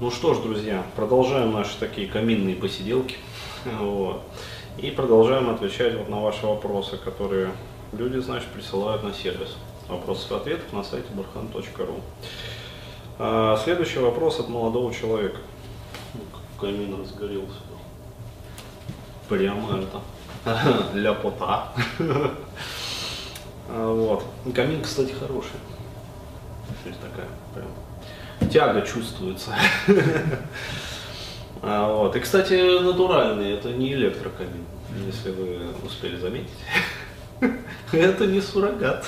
Ну что ж, друзья, продолжаем наши такие каминные посиделки. Вот. И продолжаем отвечать вот на ваши вопросы, которые люди, значит, присылают на сервис. Вопросов и ответов на сайте burhan.ru. А, следующий вопрос от молодого человека. Ну, Камин разгорелся. Прямо это. Ляпота. А, Вот. Камин, кстати, хороший. Есть такая прям тяга чувствуется. А, Вот. И, кстати, натуральный, это не электрокамин, если вы успели заметить. Это не суррогат.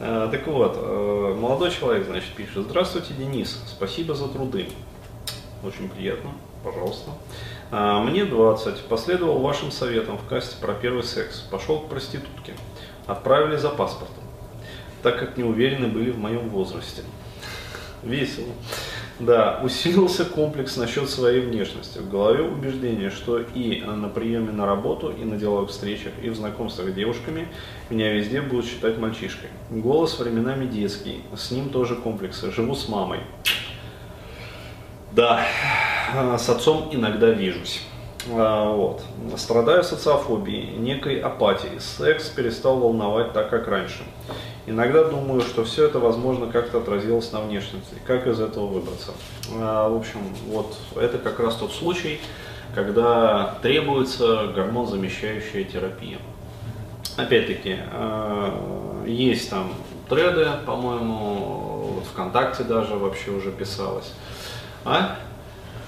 А, Так вот, э, молодой человек, значит, пишет. Здравствуйте, Денис, спасибо за труды. Очень приятно, пожалуйста. А, Мне 20, последовал вашим советам в касте про первый секс. Пошел к проститутке. Отправили за паспортом, так как не уверены были в моем возрасте. Весело. Да, усилился комплекс насчет своей внешности. В голове убеждение, что и на приеме на работу, и на деловых встречах, и в знакомствах с девушками меня везде будут считать мальчишкой. Голос временами детский, с ним тоже комплексы. Живу с мамой. Да, с отцом иногда вижусь. А, Вот. Страдаю социофобией, некой апатией. Секс перестал волновать так, как раньше. Иногда думаю, что все это, возможно, как-то отразилось на внешности. Как из этого выбраться? А, В общем, вот это как раз тот случай, когда требуется гормон-замещающая терапия. Опять-таки, э, есть там треды, по-моему, вот ВКонтакте даже вообще уже писалось. А?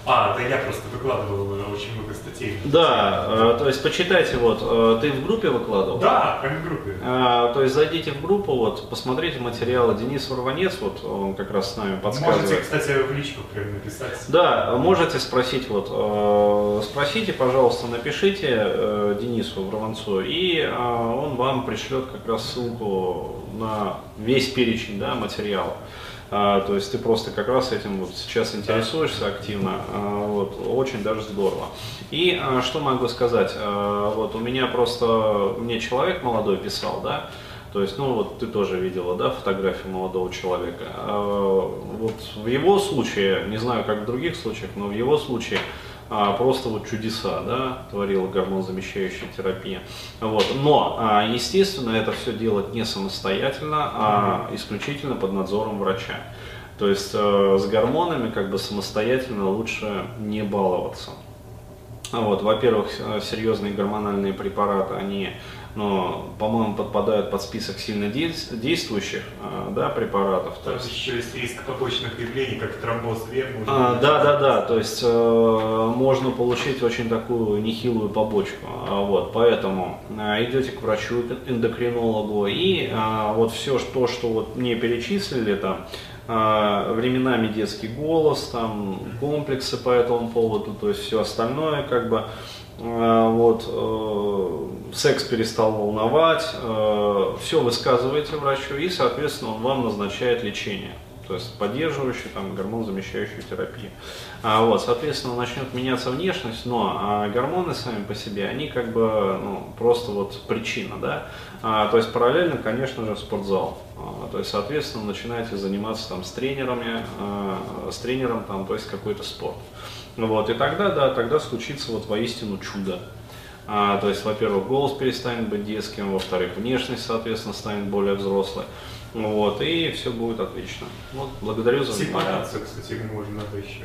А, да я просто выкладывал э, очень много статей. Да, э, то есть почитайте, вот, э, ты в группе выкладывал? Да, прям в группе. А, то есть зайдите в группу, вот, посмотрите материалы. Денис Ворванец, вот, он как раз с нами подсказывает. Можете, кстати, в личку прям написать. Да, можете спросить, вот, спросите, пожалуйста, напишите Денису Врованцу, и он вам пришлет как раз ссылку на весь перечень, да, материала. А, то есть ты просто как раз этим вот сейчас интересуешься активно, а, вот, очень даже здорово. И а, что могу сказать, вот у меня просто, мне человек молодой писал, да, то есть, ну вот ты тоже видела, да, фотографию молодого человека. А, Вот в его случае, не знаю, как в других случаях, но в его случае а, просто вот чудеса, да, творила гормон-замещающая терапия. Вот. Но, а, естественно, это все делать не самостоятельно, а исключительно под надзором врача. То есть э, с гормонами как бы самостоятельно лучше не баловаться. Вот, во-первых, э, серьезные гормональные препараты, они, ну, по-моему, подпадают под список сильно дейс- действующих э, да, препаратов. То есть, еще есть риск побочных явлений, как тромбоз вен. а, да, да, да, то есть э, можно получить очень такую нехилую побочку. А, Вот, поэтому э, идете к врачу, эндокринологу, и э, вот все то, что вот мне перечислили, там, временами детский голос, там, комплексы по этому поводу, то есть все остальное, как бы, вот, э, секс перестал волновать, все высказываете врачу, и, соответственно, он вам назначает лечение то есть поддерживающую, там, гормон-замещающую терапию. А, вот, соответственно, начнет меняться внешность, но а, гормоны сами по себе, они как бы ну, просто вот причина, да. А, то есть параллельно, конечно же, спортзал. А, то есть, соответственно, начинаете заниматься там с тренерами, а, с тренером там, то есть какой-то спорт. Вот, и тогда, да, тогда случится вот воистину чудо. А, то есть, во-первых, голос перестанет быть детским, во-вторых, внешность, соответственно, станет более взрослой. Вот, и все будет отлично. Вот, благодарю за внимание. Сепарацию, кстати, можно надо еще.